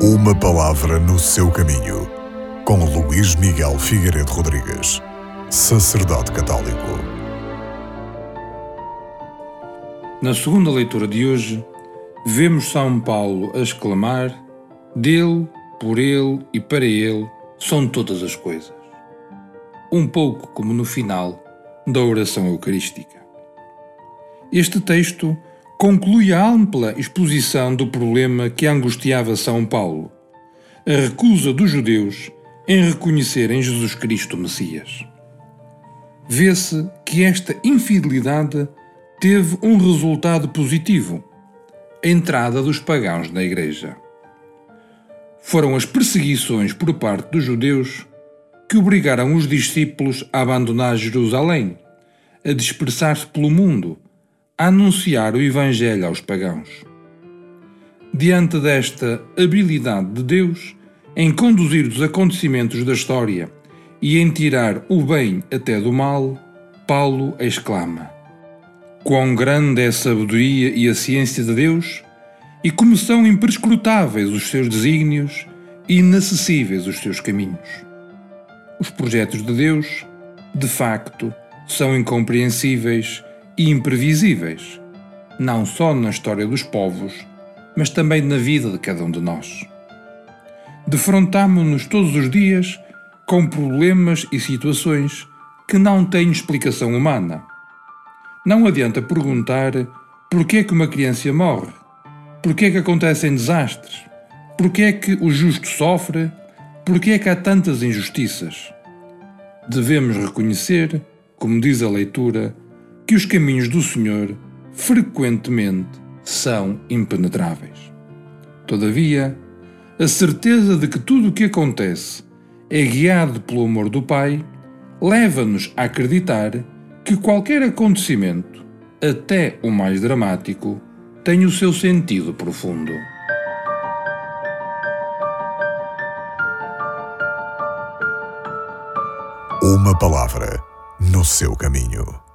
Uma palavra no seu caminho, com Luís Miguel Figueiredo Rodrigues, sacerdote católico. Na segunda leitura de hoje, vemos São Paulo a exclamar: Dele, por ele e para ele são todas as coisas. Um pouco como no final da oração eucarística. Este texto conclui a ampla exposição do problema que angustiava São Paulo, a recusa dos judeus em reconhecerem Jesus Cristo Messias. Vê-se que esta infidelidade teve um resultado positivo: a entrada dos pagãos na Igreja. Foram as perseguições por parte dos judeus que obrigaram os discípulos a abandonar Jerusalém, a dispersar-se pelo mundo a anunciar o Evangelho aos pagãos. Diante desta habilidade de Deus em conduzir os acontecimentos da história e em tirar o bem até do mal, Paulo exclama: Quão grande é a sabedoria e a ciência de Deus, e como são imprescrutáveis os seus desígnios e inacessíveis os seus caminhos. Os projetos de Deus, de facto, são incompreensíveis e imprevisíveis, não só na história dos povos, mas também na vida de cada um de nós. Defrontamo-nos todos os dias com problemas e situações que não têm explicação humana. Não adianta perguntar por que é que uma criança morre, por que é que acontecem desastres, por que é que o justo sofre, por que é que há tantas injustiças. Devemos reconhecer, como diz a leitura, que os caminhos do Senhor frequentemente são impenetráveis. Todavia, a certeza de que tudo o que acontece é guiado pelo amor do Pai leva-nos a acreditar que qualquer acontecimento, até o mais dramático, tem o seu sentido profundo. Uma palavra no seu caminho.